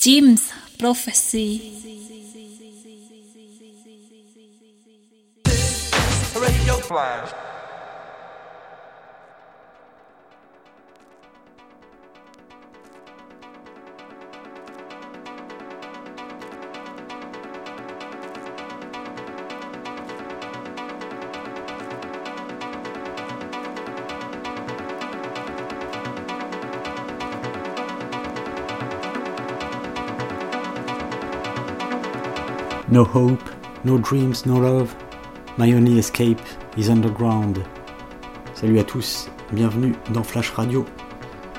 Jim's Prophecy. Radio Flash. No hope, no dreams, no love. My only escape is underground. Salut à tous, bienvenue dans Flash Radio.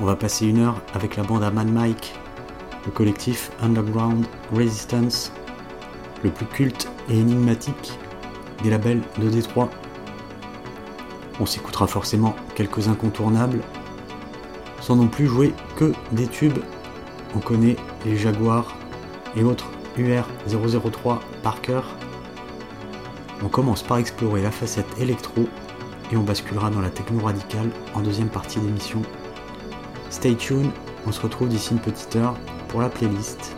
On va passer une heure avec la bande à Man Mike, le collectif Underground Resistance, le plus culte et énigmatique des labels de Détroit. On s'écoutera forcément quelques incontournables, sans non plus jouer que des tubes. On connaît les Jaguars et autres UR003 Parker. On commence par explorer la facette électro et on basculera dans la techno radicale en deuxième partie d'émission. Stay tuned, on se retrouve d'ici une petite heure pour la playlist.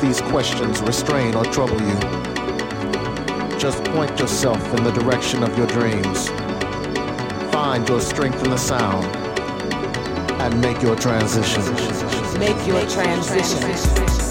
These questions restrain or trouble you. Just point yourself in the direction of your dreams. Find your strength in the sound and make your transition. Make your transition.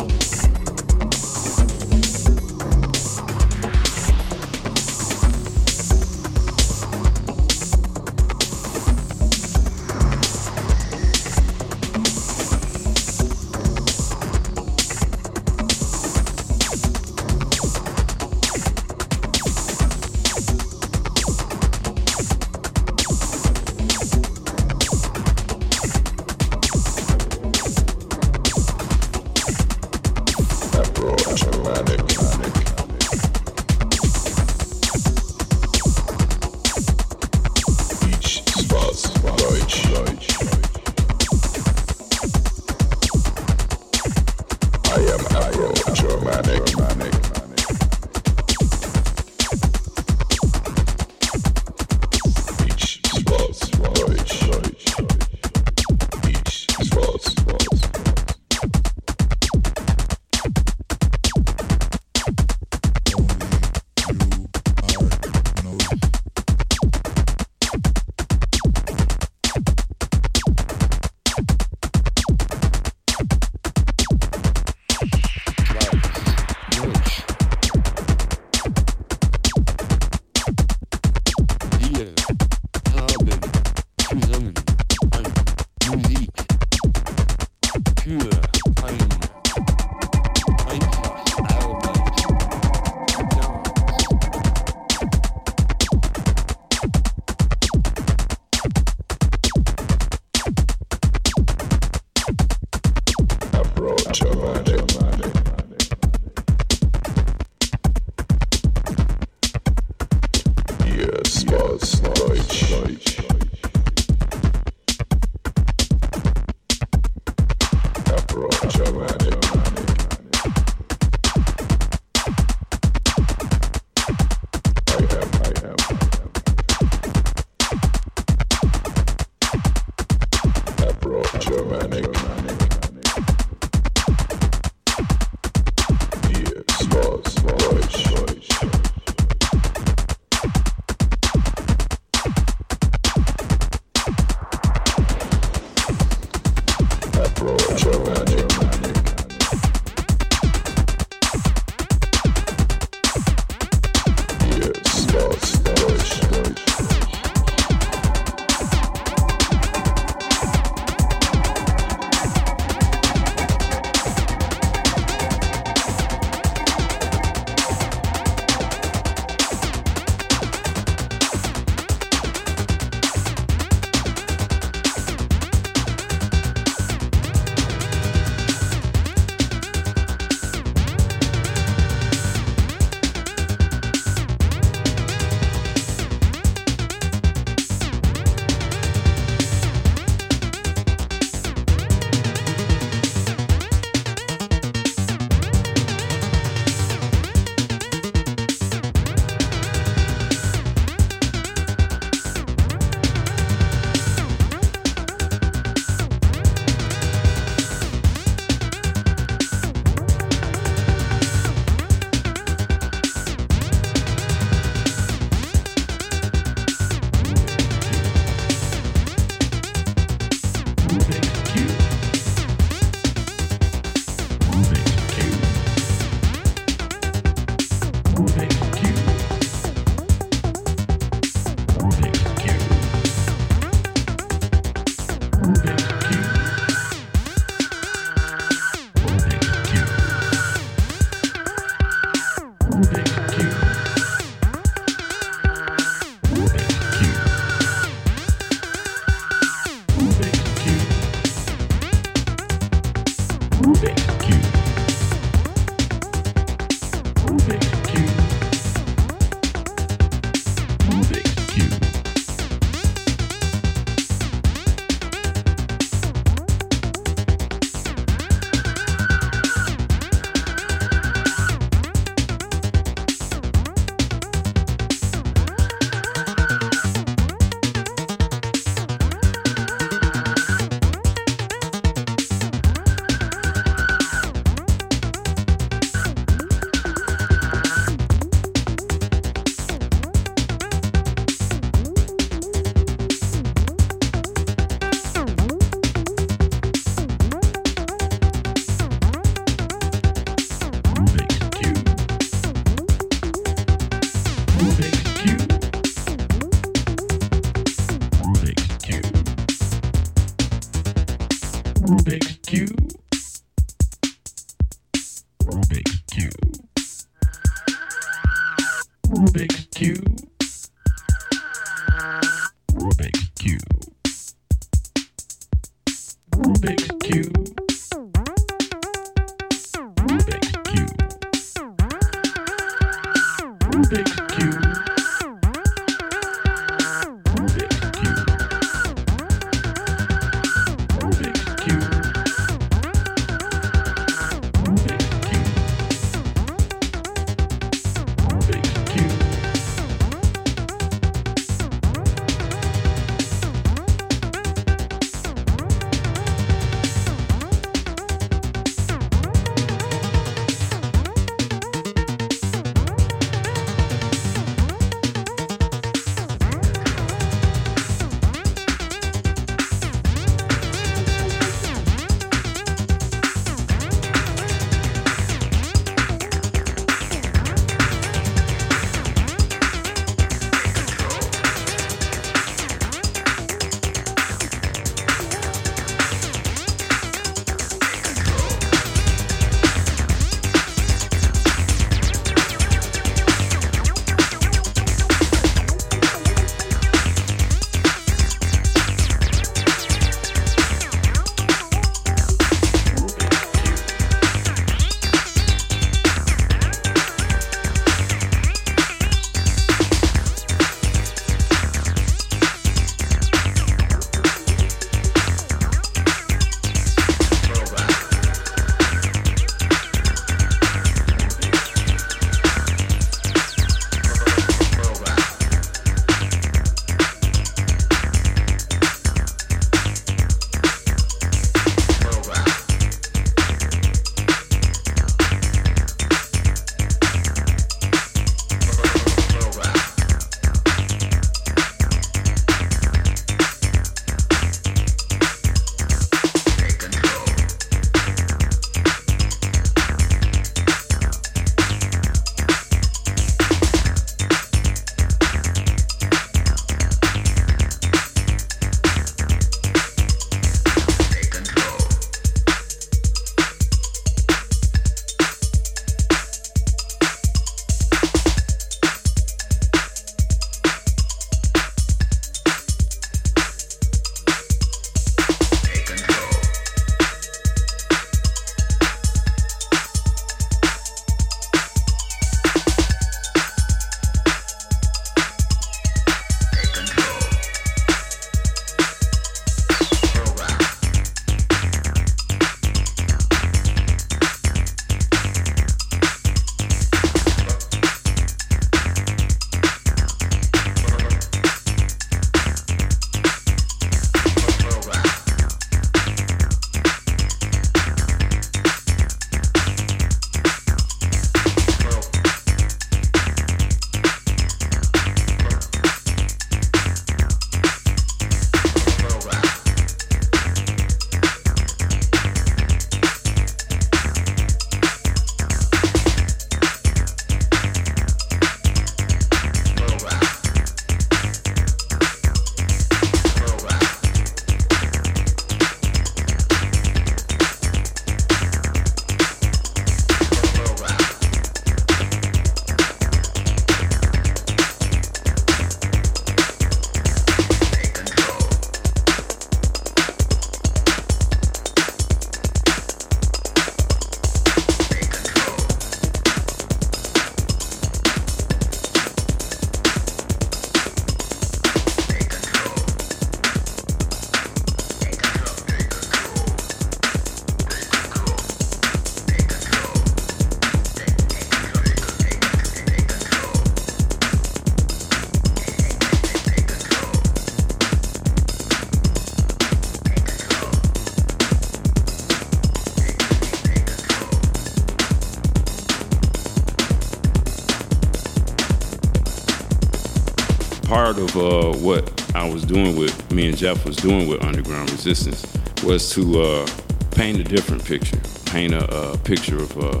Doing with me and Jeff was doing with Underground Resistance was to uh, paint a different picture, paint a, picture of uh,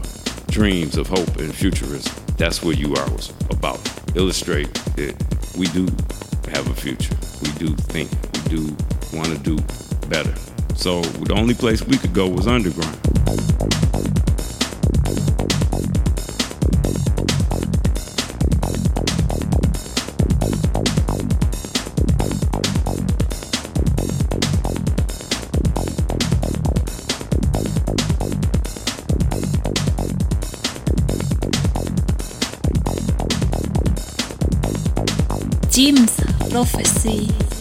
dreams of hope and futurism. That's what UR was about. Illustrate that we do have a future. We do think. We do want to do better. So the only place we could go was underground. Jim's Prophecy.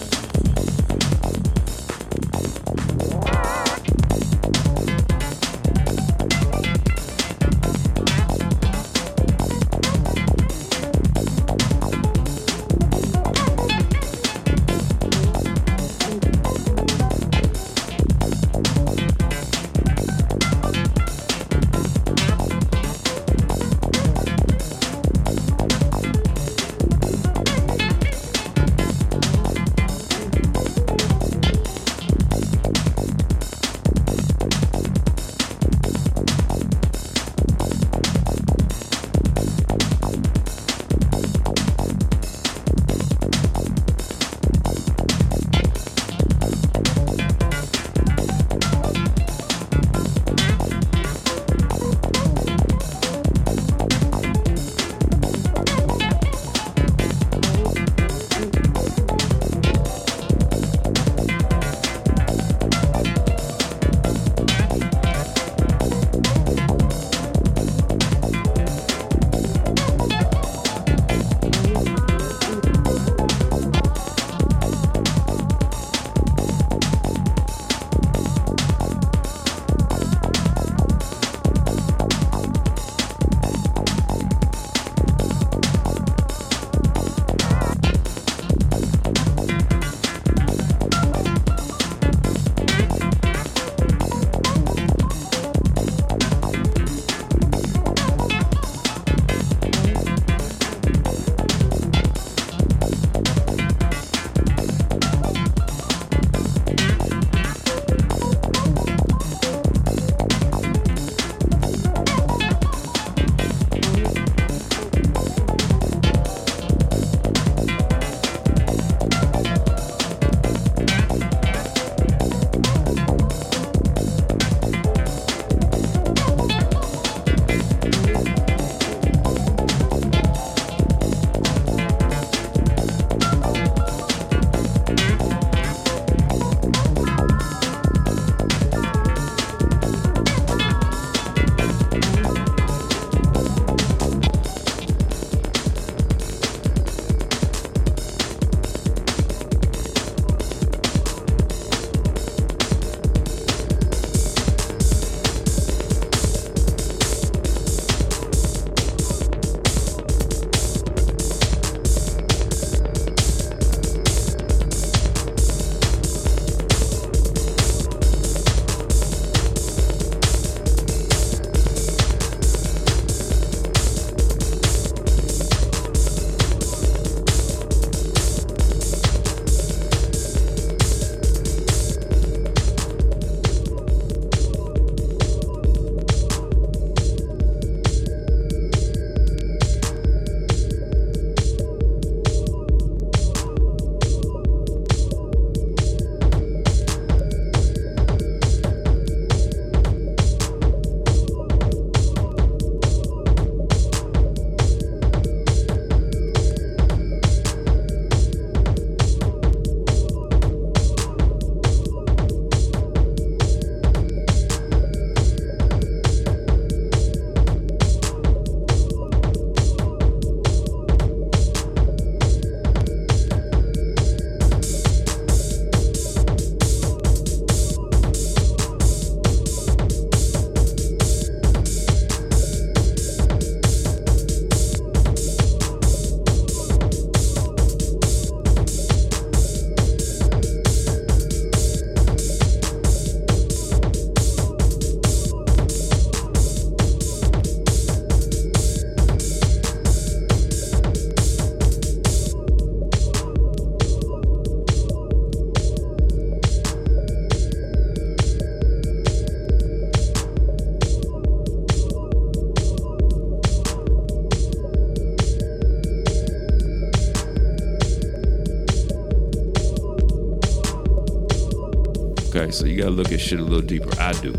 You gotta look at shit a little deeper. I do.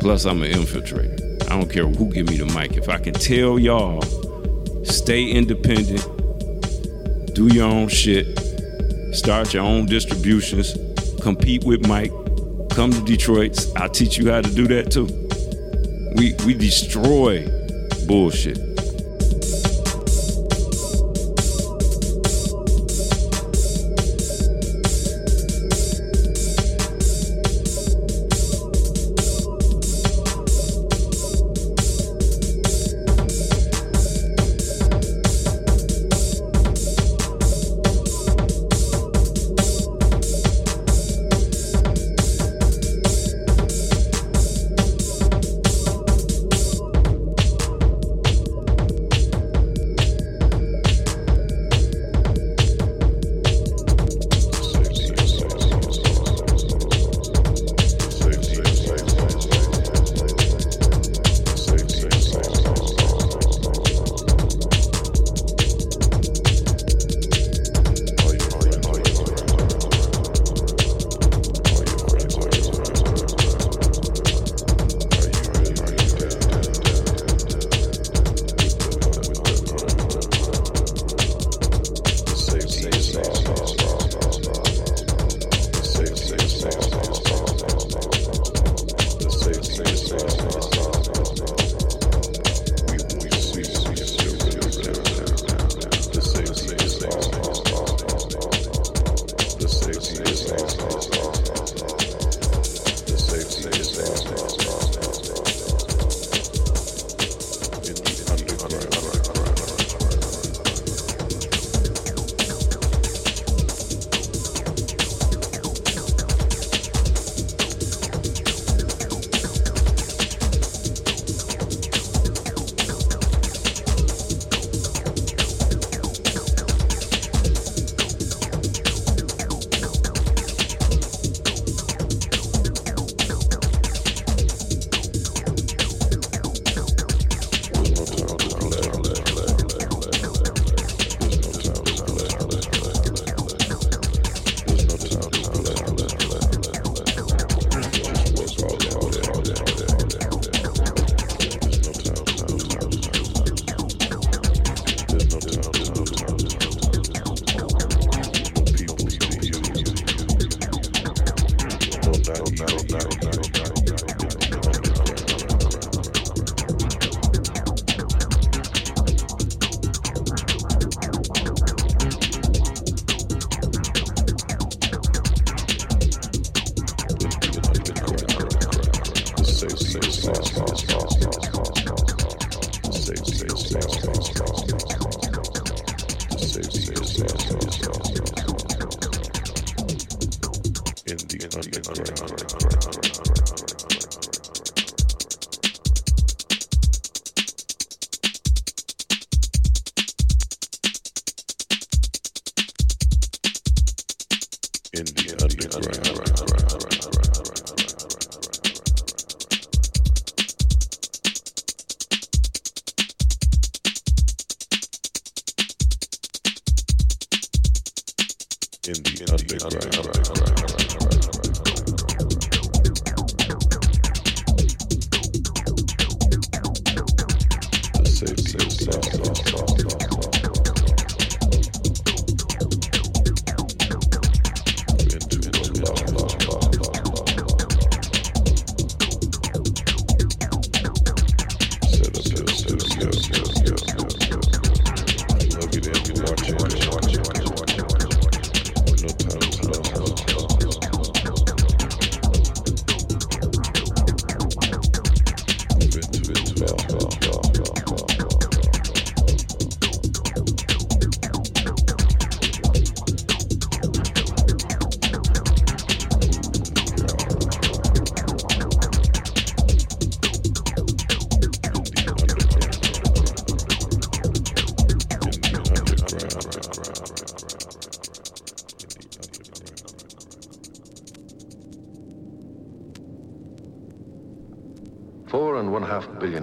Plus, I'm an infiltrator. I don't care who give me the mic. If I can tell y'all, stay independent, do your own shit, start your own distributions, compete with Mike, come to Detroit. I'll teach you how to do that too. We we destroy bullshit.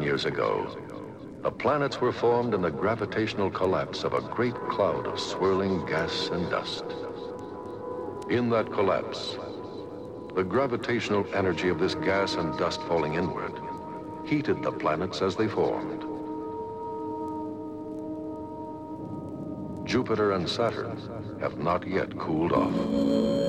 Years ago, the planets were formed in the gravitational collapse of a great cloud of swirling gas and dust. In that collapse, the gravitational energy of this gas and dust falling inward heated the planets as they formed. Jupiter and Saturn have not yet cooled off.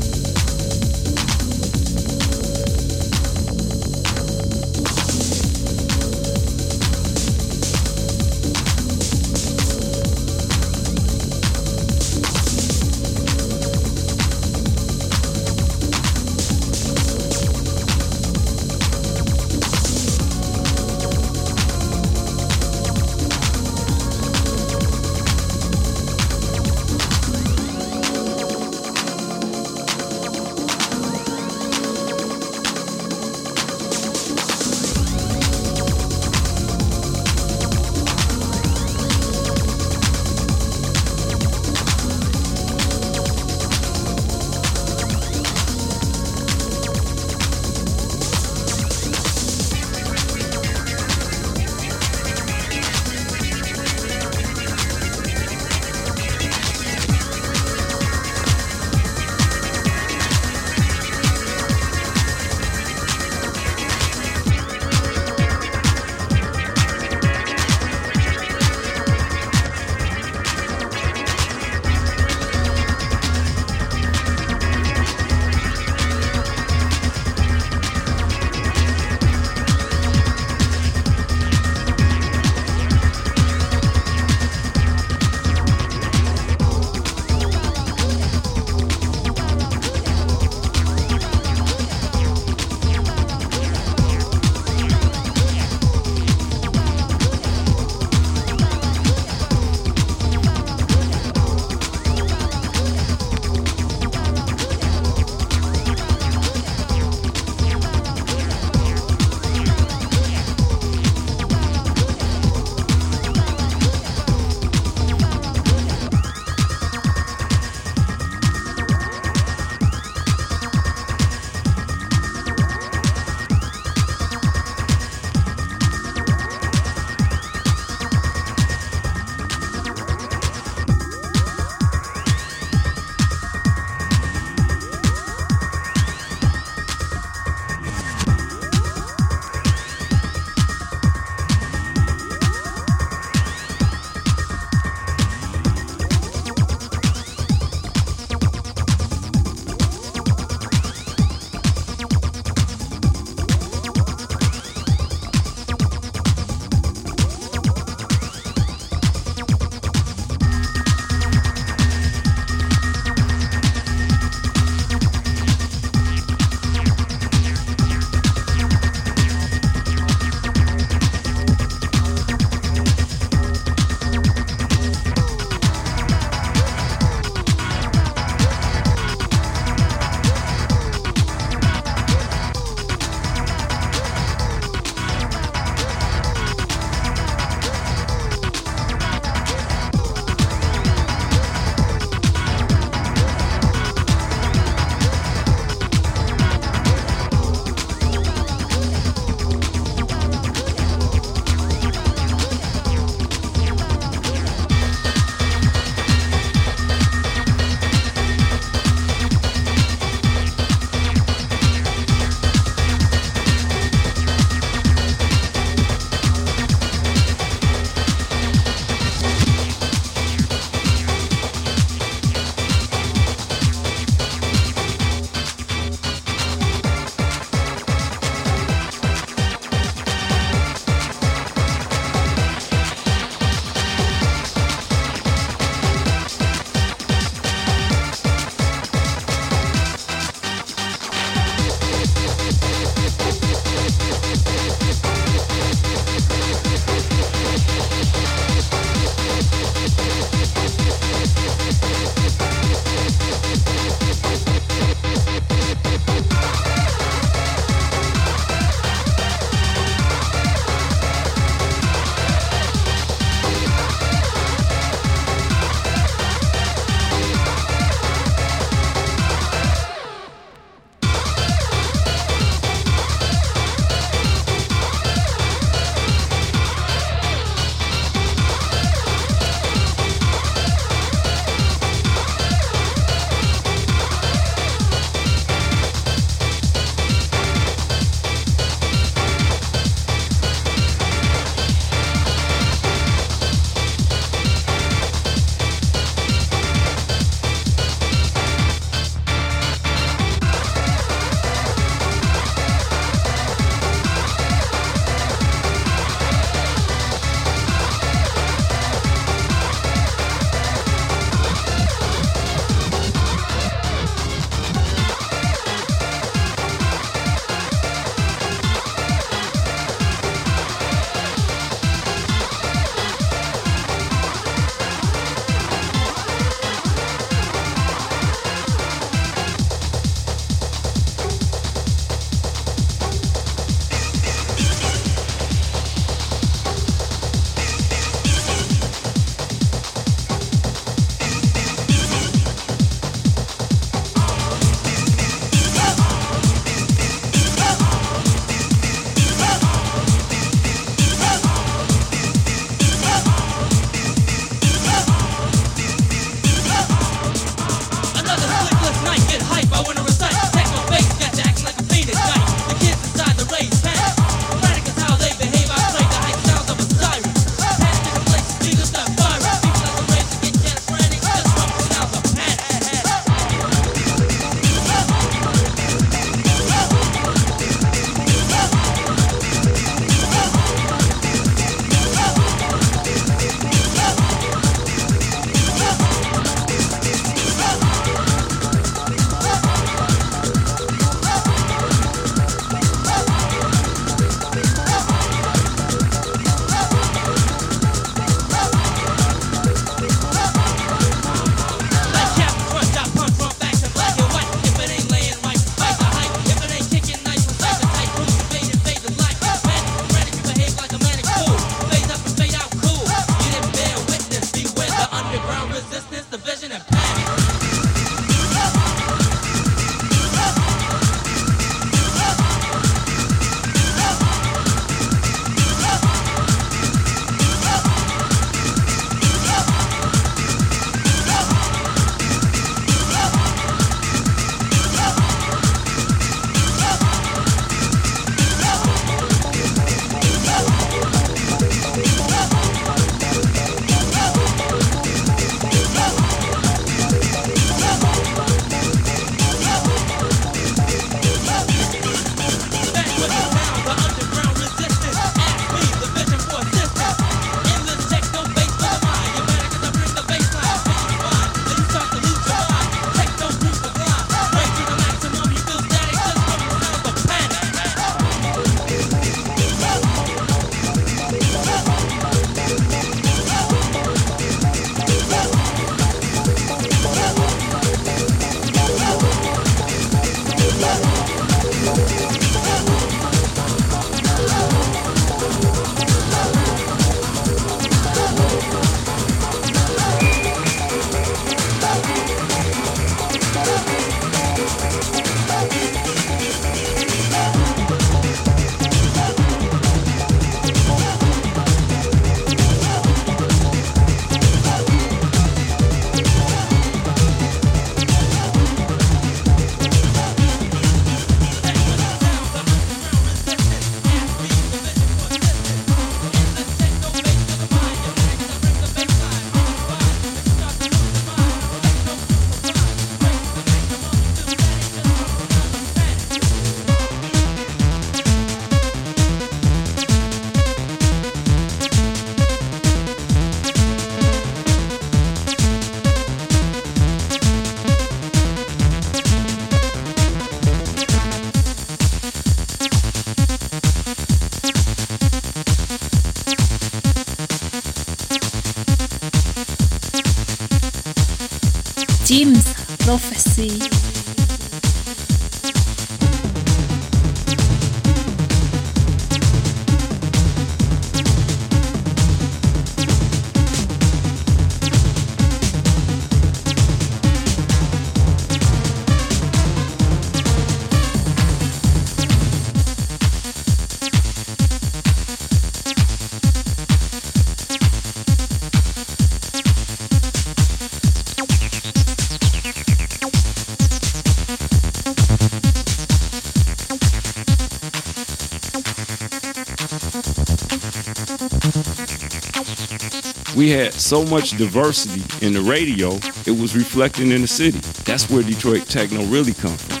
We had so much diversity in the radio, it was reflecting in the city. That's where Detroit techno really come from,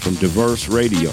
from diverse radio.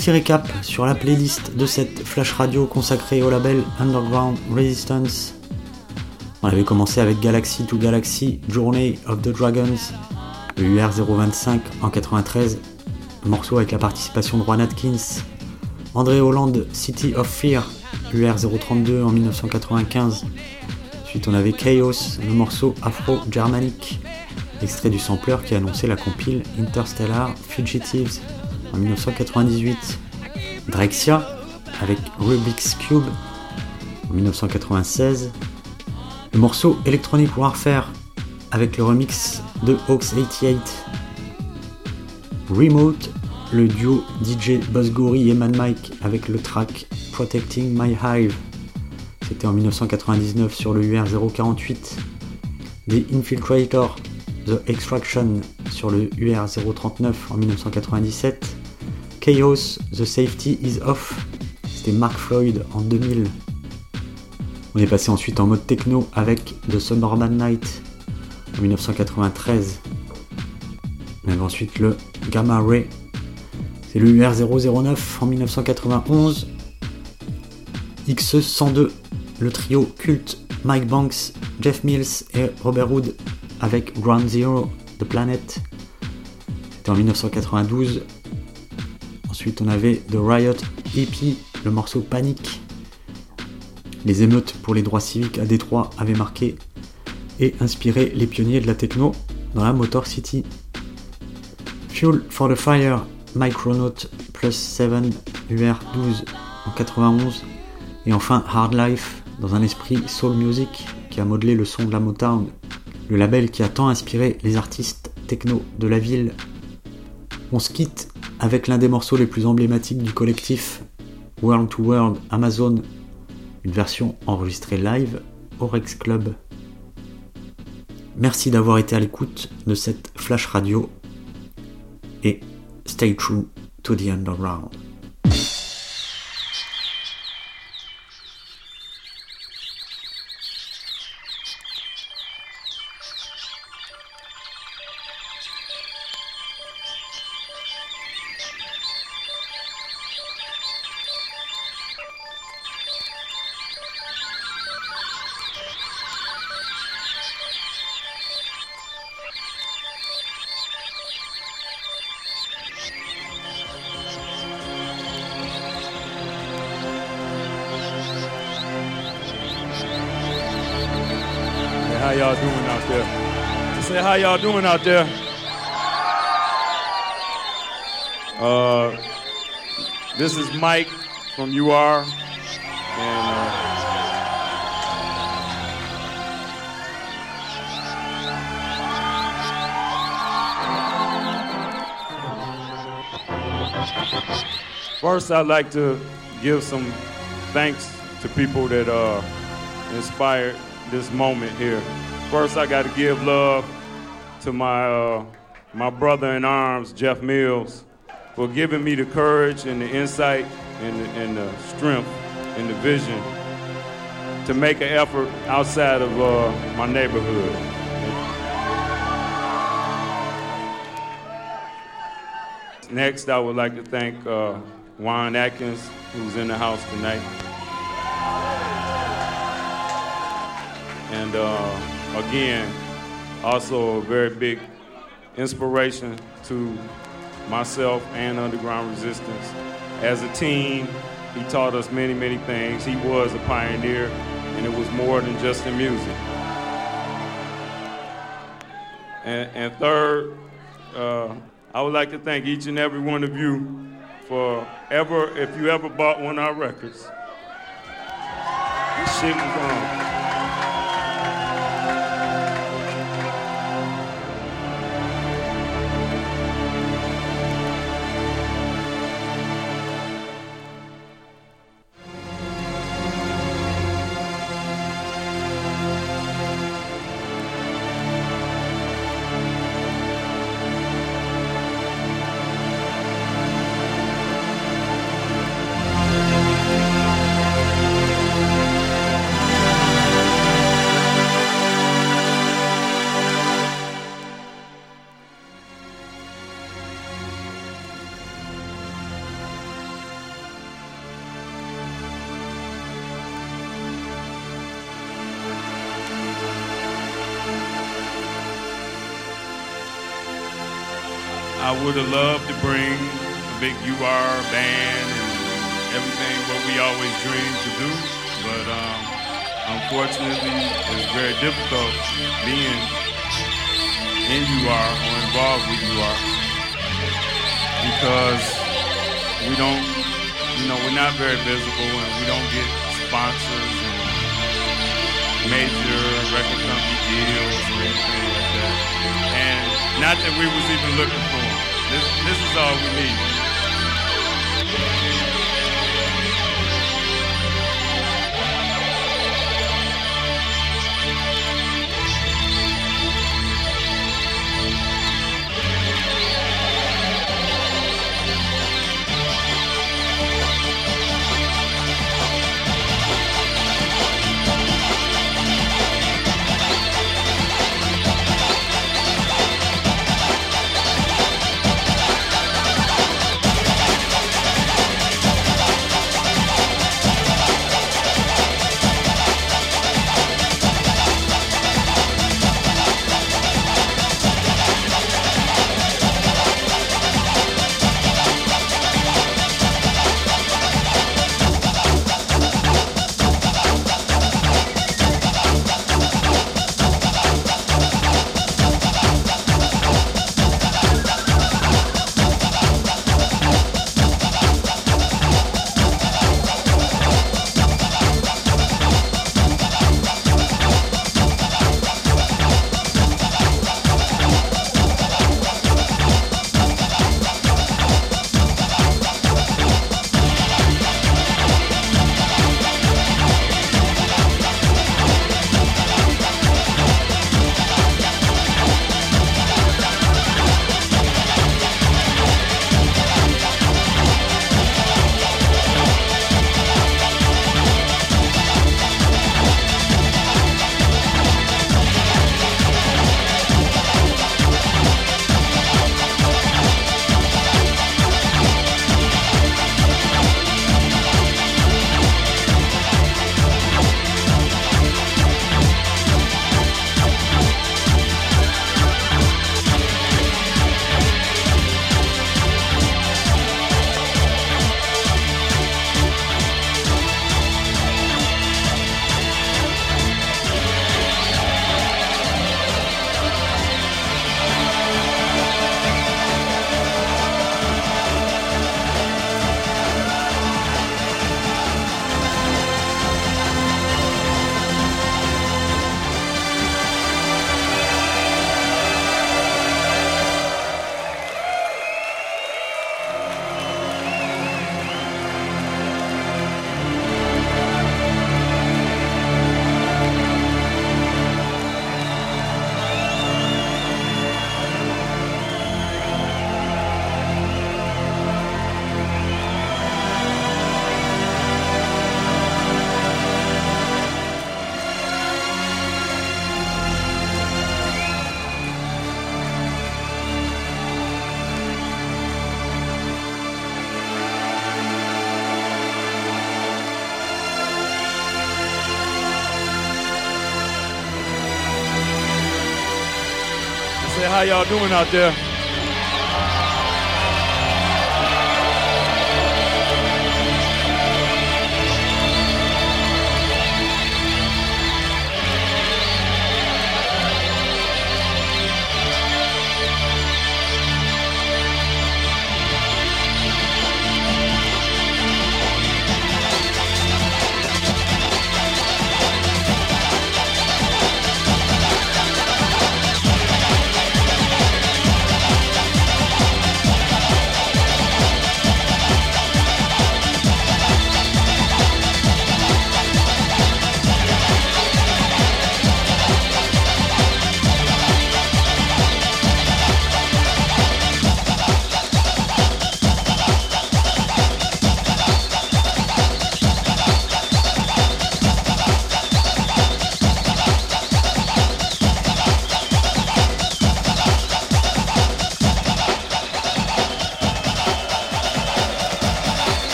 Petit récap sur la playlist de cette flash radio consacrée au label Underground Resistance. On avait commencé avec Galaxy to Galaxy, Journey of the Dragons, le UR025 en 93, morceau avec la participation de Juan Atkins, André Holland, City of Fear, UR032 en 1995. Ensuite on avait Chaos, le morceau Afro-Germanic, extrait du sampler qui annonçait la compile Interstellar Fugitives en 1998. Drexia avec Rubik's Cube en 1996. Le morceau Electronic Warfare avec le remix de Hawks 88. Remote, le duo DJ Buzzgory et Man Mike avec le track Protecting My Hive. C'était en 1999 sur le UR048. The Infiltrator, The Extraction sur le UR039 en 1997. Chaos, The Safety Is Off, c'était Mark Floyd en 2000. On est passé ensuite en mode techno avec The Summerman Night en 1993. On avait ensuite le Gamma Ray, c'est le UR009 en 1991. XE102, le trio culte Mike Banks, Jeff Mills et Robert Wood avec Ground Zero, The Planet. C'était en 1992. Ensuite, on avait The Riot EP, le morceau Panic. Les émeutes pour les droits civiques à Détroit avaient marqué et inspiré les pionniers de la techno dans la Motor City. Fuel for the Fire, Micronaut Plus 7, UR12 en 91. Et enfin Hard Life, dans un esprit soul music qui a modelé le son de la Motown, le label qui a tant inspiré les artistes techno de la ville. On se quitte avec l'un des morceaux les plus emblématiques du collectif, World to World Amazon, une version enregistrée live au Rex Club. Merci d'avoir été à l'écoute de cette flash radio et stay true to the underground. Doing out there? Uh, this is Mike from UR, and uh, First, I'd like to give some thanks to people that uh, inspired this moment here. First, I got to give love to my uh, my brother in arms, Jeff Mills, for giving me the courage and the insight and the, and the strength and the vision to make an effort outside of uh, my neighborhood. Next, I would like to thank uh, Juan Atkins, who's in the house tonight. And uh, again, also a very big inspiration to myself and Underground Resistance. As a team, he taught us many, many things. He was a pioneer, and it was more than just the music. And, and third, uh, I would like to thank each and every one of you for ever, if you ever bought one of our records. This shit was on. Would have loved to bring a big UR band and everything what we always dreamed to do, but um, unfortunately it's very difficult being in UR or involved with UR because we don't, you know, we're not very visible and we don't get sponsors and major record company deals or anything like that. And not that we was even looking for this is all we need. Y'all doing out there?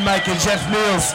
Mike et Jeff Mills.